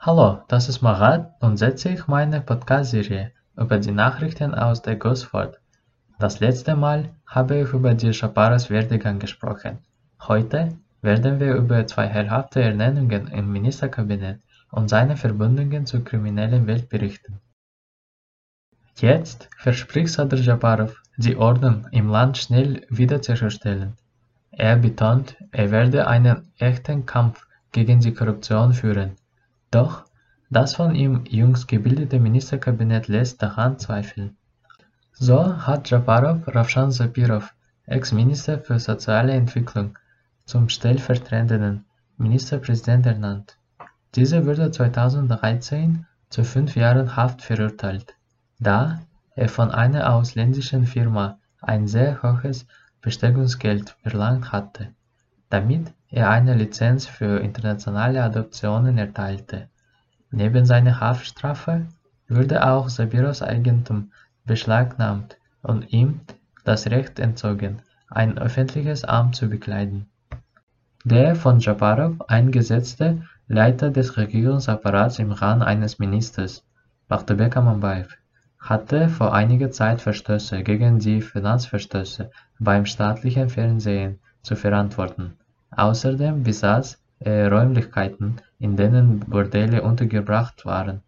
Hallo, das ist Marat und setze ich meine Podcast-Serie über die Nachrichten aus der GOS fort. Das letzte Mal habe ich über die Chaparas Werdegang gesprochen. Heute werden wir über zwei heilhafte Ernennungen im Ministerkabinett und seine Verbindungen zur kriminellen Welt berichten. Jetzt verspricht Sadr Japarov, die Ordnung im Land schnell wiederzuherstellen. Er betont, er werde einen echten Kampf gegen die Korruption führen doch das von ihm jüngst gebildete Ministerkabinett lässt daran zweifeln. So hat Japarow Ravshan Sabirov, Ex-Minister für soziale Entwicklung, zum stellvertretenden Ministerpräsident ernannt. Dieser wurde 2013 zu fünf Jahren Haft verurteilt, da er von einer ausländischen Firma ein sehr hohes Besteckungsgeld verlangt hatte damit er eine Lizenz für internationale Adoptionen erteilte. Neben seiner Haftstrafe wurde auch Sabiros Eigentum beschlagnahmt und ihm das Recht entzogen, ein öffentliches Amt zu bekleiden. Der von Japarov eingesetzte Leiter des Regierungsapparats im Rang eines Ministers, Bachtebek Amanbaev, hatte vor einiger Zeit Verstöße gegen die Finanzverstöße beim staatlichen Fernsehen zu verantworten. Außerdem besaß er Räumlichkeiten, in denen Bordelle untergebracht waren.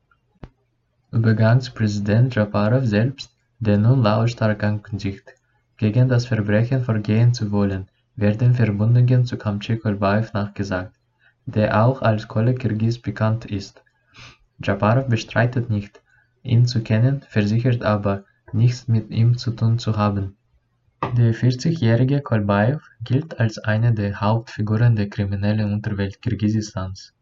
Übergangspräsident Japarow selbst, der nun lautstark ankündigt, gegen das Verbrechen vorgehen zu wollen, werden Verbindungen zu Kamchi Kolbaev nachgesagt, der auch als Kolle Kirgis bekannt ist. Japarow bestreitet nicht, ihn zu kennen, versichert aber, nichts mit ihm zu tun zu haben der 40-jährige Kolbajew gilt als eine der Hauptfiguren der kriminellen Unterwelt Kirgisistans.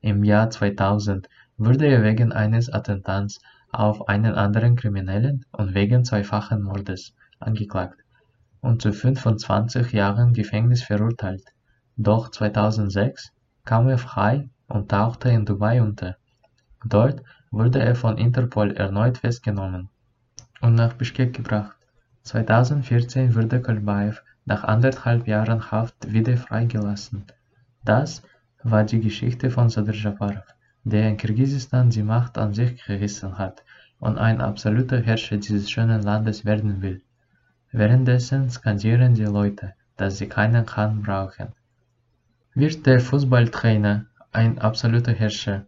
Im Jahr 2000 wurde er wegen eines Attentats auf einen anderen Kriminellen und wegen zweifachen Mordes angeklagt und zu 25 Jahren Gefängnis verurteilt, doch 2006 kam er frei und tauchte in Dubai unter. Dort wurde er von Interpol erneut festgenommen und nach Bischkek gebracht 2014 wurde Kolbajew nach anderthalb Jahren Haft wieder freigelassen. Das war die Geschichte von Sadr Japarov, der in Kirgisistan die Macht an sich gerissen hat und ein absoluter Herrscher dieses schönen Landes werden will. Währenddessen skandieren die Leute, dass sie keinen Khan brauchen. Wird der Fußballtrainer ein absoluter Herrscher?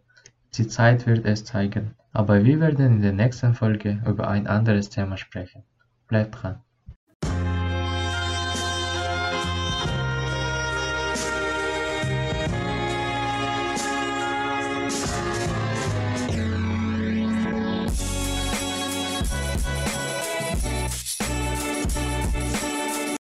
Die Zeit wird es zeigen, aber wir werden in der nächsten Folge über ein anderes Thema sprechen. plâtre.